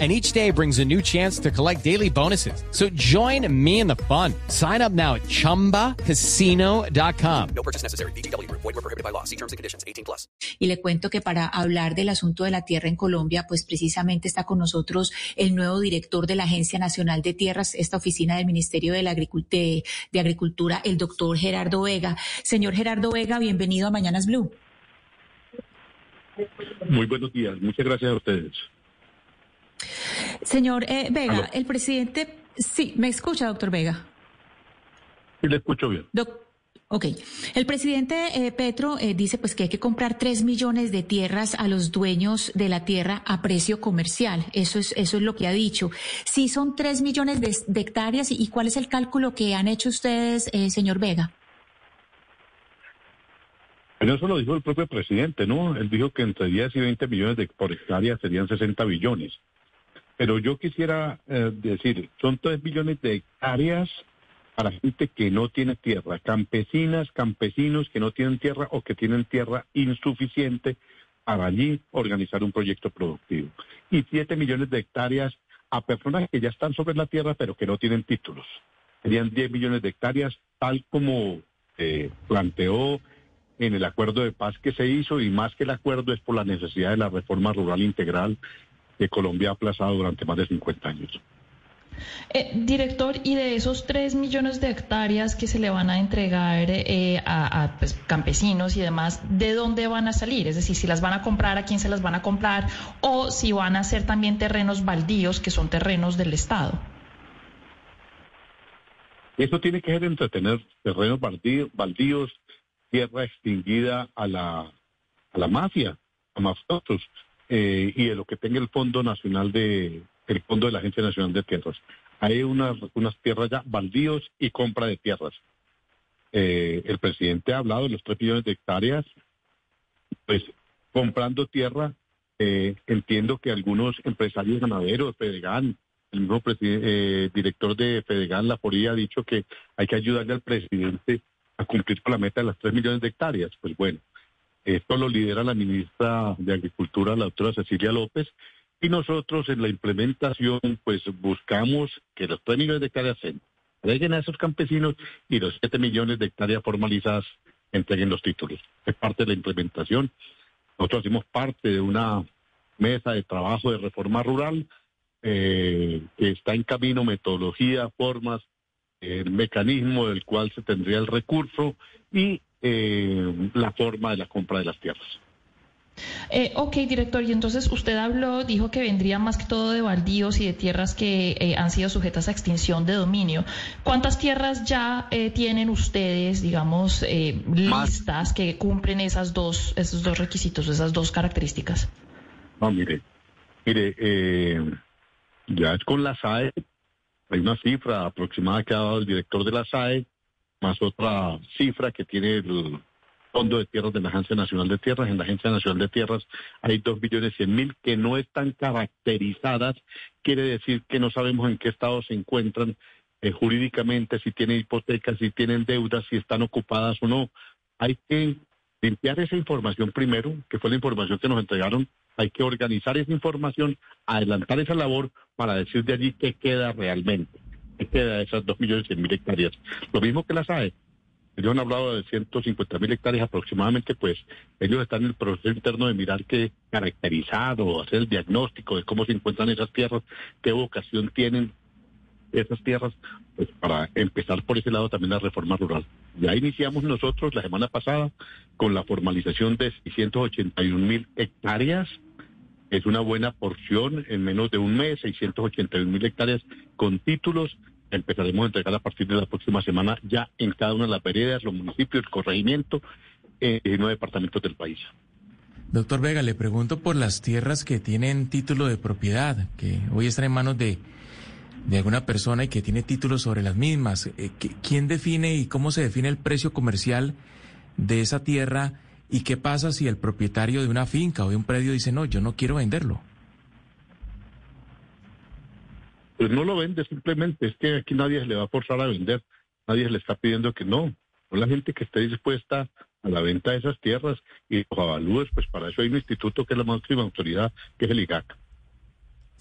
and each day brings a new chance to collect daily bonuses. So join me in the fun. Sign up now at ChumbaCasino.com. No purchase necessary. BGW. Void were prohibited by law. See terms and conditions. 18 plus. Y le cuento que para hablar del asunto de la tierra en Colombia, pues precisamente está con nosotros el nuevo director de la Agencia Nacional de Tierras, esta oficina del Ministerio de, la Agricult de, de Agricultura, el doctor Gerardo Vega. Señor Gerardo Vega, bienvenido a Mañanas Blue. Muy buenos días. Muchas gracias a ustedes. Señor eh, Vega, Aló. el presidente, sí, me escucha, doctor Vega. Sí, le escucho bien. Doc- Ok, el presidente eh, Petro eh, dice pues que hay que comprar tres millones de tierras a los dueños de la tierra a precio comercial. Eso es eso es lo que ha dicho. Sí, son tres millones de, de hectáreas y cuál es el cálculo que han hecho ustedes, eh, señor Vega. Pero eso lo dijo el propio presidente, ¿no? Él dijo que entre 10 y 20 millones de por hectárea serían 60 billones. Pero yo quisiera eh, decir, son 3 millones de hectáreas para gente que no tiene tierra, campesinas, campesinos que no tienen tierra o que tienen tierra insuficiente para allí organizar un proyecto productivo. Y 7 millones de hectáreas a personas que ya están sobre la tierra pero que no tienen títulos. Serían 10 millones de hectáreas, tal como eh, planteó en el acuerdo de paz que se hizo y más que el acuerdo es por la necesidad de la reforma rural integral que Colombia ha aplazado durante más de 50 años. Eh, director, y de esos 3 millones de hectáreas que se le van a entregar eh, a, a, pues, campesinos y demás, ¿de dónde van a salir? Es decir, si las van a comprar, a quién se las van a comprar, o si van a ser también terrenos baldíos, que son terrenos del Estado. Eso tiene que ser entretener terrenos baldíos, baldíos tierra extinguida a la, a la mafia, a mafiosos, eh, y de lo que tenga el Fondo Nacional de, el Fondo de la Agencia Nacional de Tierras. Hay unas, unas tierras ya baldíos y compra de tierras. Eh, el presidente ha hablado de los 3 millones de hectáreas, pues comprando tierra, eh, entiendo que algunos empresarios ganaderos, Fedegan, el mismo eh, director de Fedegan, La Foría, ha dicho que hay que ayudarle al presidente a cumplir con la meta de las 3 millones de hectáreas. Pues bueno, esto lo lidera la ministra de Agricultura, la doctora Cecilia López, y nosotros en la implementación, pues buscamos que los 3 millones de hectáreas se entreguen a esos campesinos y los 7 millones de hectáreas formalizadas entreguen los títulos. Es parte de la implementación. Nosotros hacemos parte de una mesa de trabajo de reforma rural eh, que está en camino, metodología, formas, el mecanismo del cual se tendría el recurso y eh, la forma de la compra de las tierras. Eh, ok, director, y entonces usted habló, dijo que vendría más que todo de baldíos y de tierras que eh, han sido sujetas a extinción de dominio. ¿Cuántas tierras ya eh, tienen ustedes, digamos, eh, listas que cumplen esas dos, esos dos requisitos, esas dos características? No, mire, mire, eh, ya es con la SAE, hay una cifra aproximada que ha dado el director de la SAE, más otra cifra que tiene el Fondo de Tierras de la Agencia Nacional de Tierras. En la Agencia Nacional de Tierras hay dos billones cien mil que no están caracterizadas, quiere decir que no sabemos en qué estado se encuentran eh, jurídicamente, si tienen hipotecas, si tienen deudas, si están ocupadas o no. Hay que limpiar esa información primero, que fue la información que nos entregaron. Hay que organizar esa información, adelantar esa labor para decir de allí qué queda realmente, queda de esas dos millones cien mil hectáreas. Lo mismo que la SAE. Ellos han hablado de 150 mil hectáreas aproximadamente, pues ellos están en el proceso interno de mirar qué caracterizar o hacer el diagnóstico de cómo se encuentran esas tierras, qué vocación tienen esas tierras, pues para empezar por ese lado también la reforma rural. Ya iniciamos nosotros la semana pasada con la formalización de 681 mil hectáreas. Es una buena porción en menos de un mes, 681 mil hectáreas con títulos. Empezaremos a entregar a partir de la próxima semana ya en cada una de las veredas, los municipios, el corregimiento, eh, en nueve departamentos del país. Doctor Vega, le pregunto por las tierras que tienen título de propiedad, que hoy están en manos de, de alguna persona y que tiene títulos sobre las mismas. Eh, ¿qui- ¿Quién define y cómo se define el precio comercial de esa tierra ¿Y qué pasa si el propietario de una finca o de un predio dice, no, yo no quiero venderlo? Pues no lo vende simplemente, es que aquí nadie se le va a forzar a vender, nadie le está pidiendo que no. No la gente que esté dispuesta a la venta de esas tierras y los avalúes, pues para eso hay un instituto que es la máxima autoridad, que es el IGAC.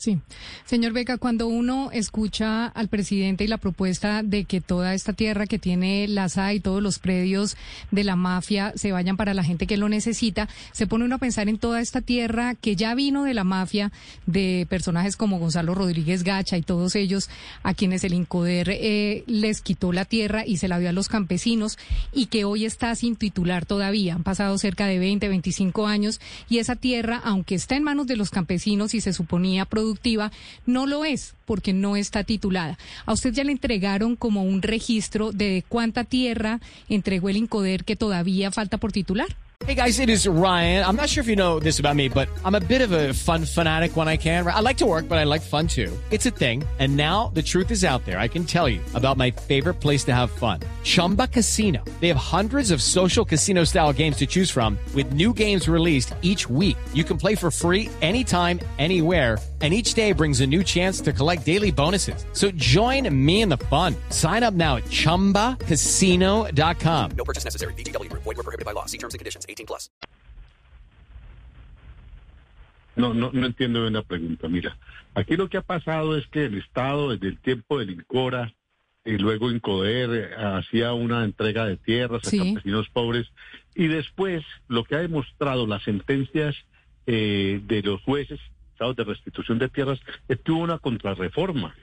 Sí. Señor Vega, cuando uno escucha al presidente y la propuesta de que toda esta tierra que tiene la SA y todos los predios de la mafia se vayan para la gente que lo necesita, se pone uno a pensar en toda esta tierra que ya vino de la mafia, de personajes como Gonzalo Rodríguez Gacha y todos ellos a quienes el INCODER eh, les quitó la tierra y se la dio a los campesinos y que hoy está sin titular todavía. Han pasado cerca de 20, 25 años y esa tierra, aunque está en manos de los campesinos y se suponía productiva, no lo es porque no está titulada. A usted ya le entregaron como un registro de cuánta tierra entregó el Incoder que todavía falta por titular. Hey guys, it is Ryan. I'm not sure if you know this about me, but I'm a bit of a fun fanatic when I can. I like to work, but I like fun too. It's a thing. And now the truth is out there. I can tell you about my favorite place to have fun. Chumba Casino. They have hundreds of social casino style games to choose from with new games released each week. You can play for free anytime, anywhere and each day brings a new chance to collect daily bonuses. So join me in the fun. Sign up now at ChumbaCasino.com. No purchase necessary. BGW. Void were prohibited by law. See terms and conditions. 18 plus. No, no, no entiendo bien la pregunta. Mira, aquí lo que ha pasado es que el Estado, desde el tiempo del INCORA y luego INCODER, hacía una entrega de tierras Sí. a campesinos pobres y después lo que ha demostrado las sentencias eh, de los jueces de restitución de tierras es que hubo una contrarreforma.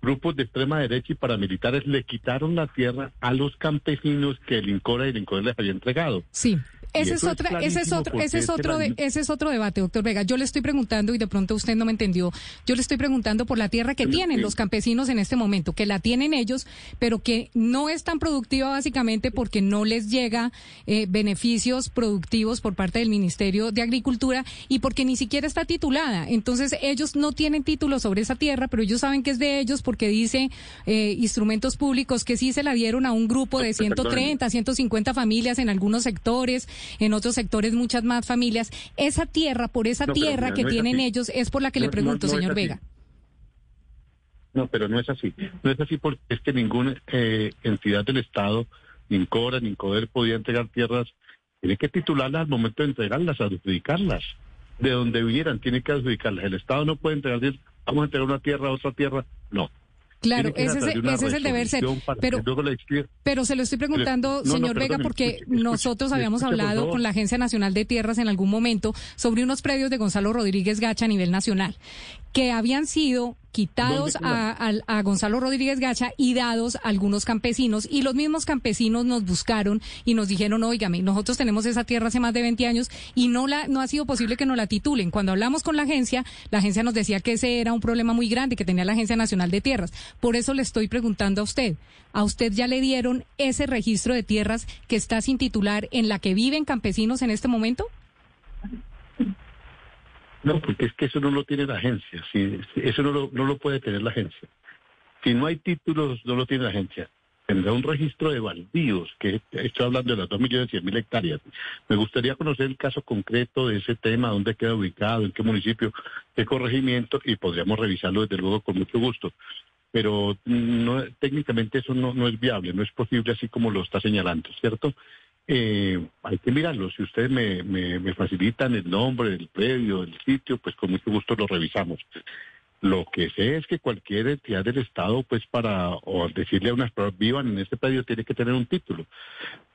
Grupos de extrema derecha y paramilitares le quitaron la tierra a los campesinos que el INCORA y el les había entregado. Sí. Ese es, otra, ese es otro, ese es otro, de- ese es otro debate, doctor Vega. Yo le estoy preguntando y de pronto usted no me entendió. Yo le estoy preguntando por la tierra que tienen los campesinos en este momento, que la tienen ellos, pero que no es tan productiva básicamente porque no les llega eh, beneficios productivos por parte del Ministerio de Agricultura y porque ni siquiera está titulada. Entonces ellos no tienen título sobre esa tierra, pero ellos saben que es de ellos porque dice eh, instrumentos públicos que sí se la dieron a un grupo de 130, 150 familias en algunos sectores, en otros sectores muchas más familias. Esa tierra, por esa No, tierra mira, que no tienen ellos, es por la que No, le pregunto, señor. Vega. No, pero no es así. No es así porque es que ninguna eh, entidad del Estado, ni Cora, ni Coder podía entregar tierras. Tiene que titularlas al momento de entregarlas, adjudicarlas. De donde vinieran, tiene que adjudicarlas. El Estado no puede entregar, vamos a entregar una tierra a otra tierra. No. Claro, a ese, es, ese el deber ser. Pero, pero se lo estoy preguntando, No, no, señor Vega, porque escuche, escuche, nosotros habíamos escuche, hablado con la Agencia Nacional de Tierras en algún momento sobre unos predios de Gonzalo Rodríguez Gacha a nivel nacional, que habían sido quitados ¿Dónde a, al- a Gonzalo Rodríguez Gacha y dados a algunos campesinos. Y los mismos campesinos nos buscaron y nos dijeron, óigame, nosotros tenemos esa tierra hace más de 20 años y no, la, no ha sido posible que nos la titulen. Cuando hablamos con la agencia, la agencia nos decía que ese era un problema muy grande que tenía la Agencia Nacional de Tierras. Por eso le estoy preguntando a usted, ¿a usted ya le dieron ese registro de tierras que está sin titular en la que viven campesinos en este momento? No, porque es que eso no lo tiene la agencia. Sí, eso no lo, puede tener la agencia. Si no hay títulos, no lo tiene la agencia. Tendrá un registro de baldíos, que estoy hablando de las dos millones cien mil hectáreas. Me gustaría conocer el caso concreto de ese tema, dónde queda ubicado, en qué municipio, qué corregimiento, y podríamos revisarlo desde luego con mucho gusto. Pero no, técnicamente eso no, no es viable, no es posible así como lo está señalando, ¿cierto? Eh, hay que mirarlo. Si ustedes me, me, facilitan el nombre del predio, el sitio, pues con mucho gusto lo revisamos. Lo que sé es que cualquier entidad del Estado, pues para o decirle a unas personas vivan en este predio, tiene que tener un título.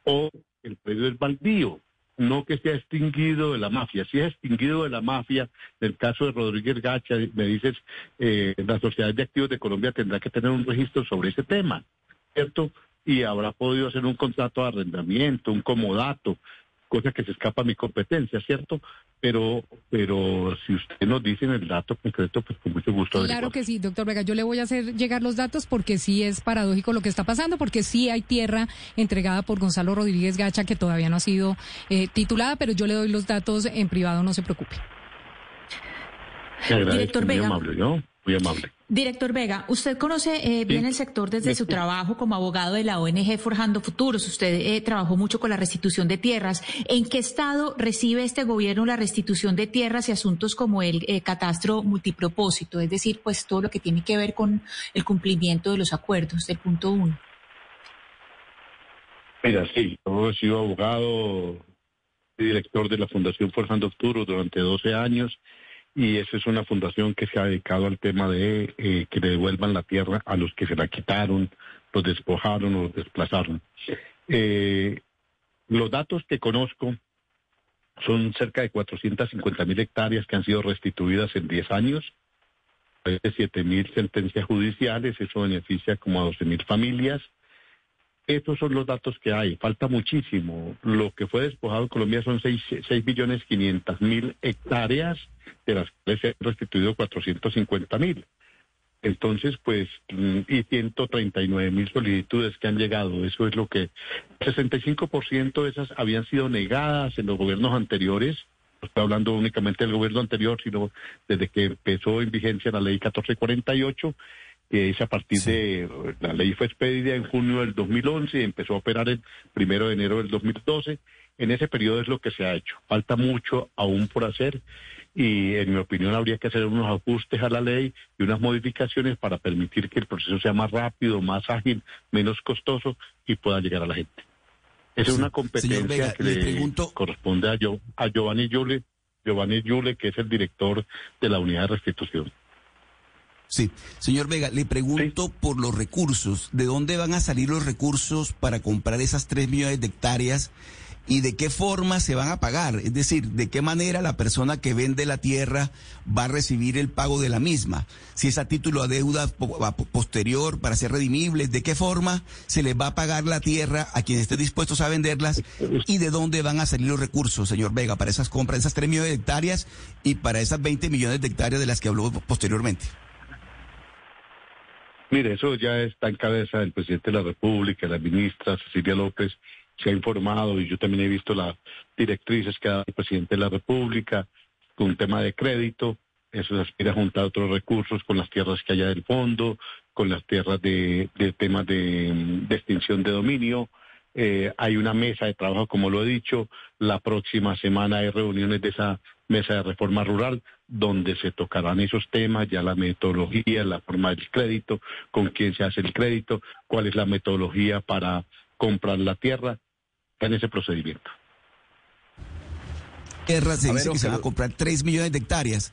O el predio es baldío, no que sea extinguido de la mafia. Si es extinguido de la mafia, en el caso de Rodríguez Gacha, me dices, eh, la Sociedad de Activos de Colombia tendrá que tener un registro sobre ese tema, ¿cierto? Y habrá podido hacer un contrato de arrendamiento, un comodato, cosa que se escapa a mi competencia, ¿cierto? Pero, pero si usted nos dice el dato concreto, pues con mucho gusto. Claro que sí, doctor Vega. Yo le voy a hacer llegar los datos porque sí es paradójico lo que está pasando, porque sí hay tierra entregada por Gonzalo Rodríguez Gacha que todavía no ha sido eh, titulada, pero yo le doy los datos en privado, no se preocupe. Director Vega. amable, ¿no? Muy amable. Director Vega, usted conoce eh, bien el sector desde su trabajo como abogado de la ONG Forjando Futuros. Usted eh, trabajó mucho con la restitución de tierras. ¿En qué estado recibe este gobierno la restitución de tierras y asuntos como el eh, catastro multipropósito? Es decir, pues todo lo que tiene que ver con el cumplimiento de los acuerdos del punto uno. Mira, sí, yo he sido abogado y director de la Fundación Forjando Futuros durante 12 años y esa es una fundación que se ha dedicado al tema de eh, que le devuelvan la tierra a los que se la quitaron, los despojaron o los desplazaron. Eh, los datos que conozco son cerca de 450 mil hectáreas que han sido restituidas en 10 años, de 7 mil sentencias judiciales, eso beneficia como a 12 mil familias. Estos son los datos que hay. Falta muchísimo. Lo que fue despojado en Colombia son 6, 6 millones 500 mil hectáreas, de las cuales se han restituido 450 mil. Entonces, pues, mm, y 139 mil solicitudes que han llegado. Eso es lo que... 65% de esas habían sido negadas en los gobiernos anteriores. No estoy hablando únicamente del gobierno anterior, sino desde que empezó en vigencia la ley 1448 que es a partir de, la ley fue expedida en junio del 2011 y empezó a operar el primero de enero del 2012. En ese periodo es lo que se ha hecho. Falta mucho aún por hacer y en mi opinión habría que hacer unos ajustes a la ley y unas modificaciones para permitir que el proceso sea más rápido, más ágil, menos costoso y pueda llegar a la gente. Esa es una competencia que le, corresponde a, yo, a Giovanni Yule, Giovanni Yule, que es el director de la unidad de restitución. Sí, señor Vega, le pregunto por los recursos. ¿De dónde van a salir los recursos para comprar esas tres millones de hectáreas y de qué forma se van a pagar? Es decir, ¿de qué manera la persona que vende la tierra va a recibir el pago de la misma? Si es a título a deuda posterior para ser redimibles, ¿de qué forma se les va a pagar la tierra a quienes estén dispuestos a venderlas? ¿Y de dónde van a salir los recursos, señor Vega, para esas compras, esas tres millones de hectáreas y para esas 20 millones de hectáreas de las que habló posteriormente? Mire, eso ya está en cabeza del presidente de la República, la ministra Cecilia López se ha informado y yo también he visto las directrices que ha dado el presidente de la República con un tema de crédito. Eso se aspira a juntar otros recursos con las tierras que haya del fondo, con las tierras de, temas de, extinción de dominio. Eh, hay una mesa de trabajo, como lo he dicho. La próxima semana hay reuniones de esa mesa de reforma rural donde se tocarán esos temas, ya la metodología, la forma del crédito, con quién se hace el crédito, cuál es la metodología para comprar la tierra, en ese procedimiento. Tierra se dice que se van a comprar 3 millones de hectáreas.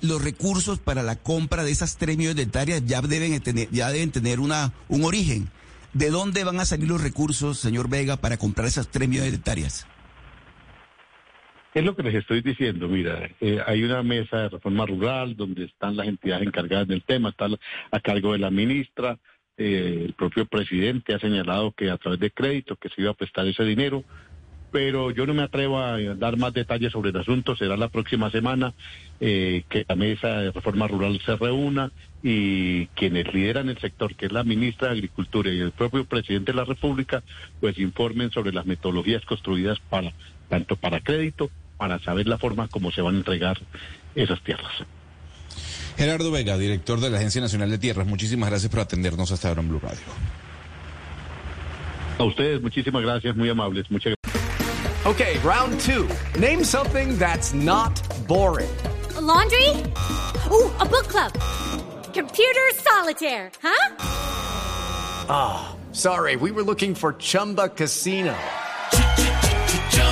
los recursos para la compra de esas 3 millones de hectáreas ya deben tener, ya deben tener una, un origen. ¿De dónde van a salir los recursos, señor Vega, para comprar esas 3 millones de hectáreas? Es lo que les estoy diciendo, mira, eh, hay una mesa de reforma rural donde están las entidades encargadas del tema, está a cargo de la ministra, eh, el propio presidente ha señalado que a través de crédito que se iba a prestar ese dinero, pero yo no me atrevo a dar más detalles sobre el asunto, será la próxima semana eh, que la mesa de reforma rural se reúna y quienes lideran el sector, que es la ministra de Agricultura y el propio presidente de la República, pues informen sobre las metodologías construidas para tanto para crédito para saber la forma como se van a entregar esas tierras. Gerardo Vega, director de la Agencia Nacional de Tierras, muchísimas gracias por atendernos hasta ahora en Blue Radio. A ustedes, muchísimas gracias, muy amables. Muchas gracias. Okay, round two. Name something that's not boring. laundry? Ooh, a book club. Computer solitaire, huh? Ah, sorry, we were looking for Chumba Casino.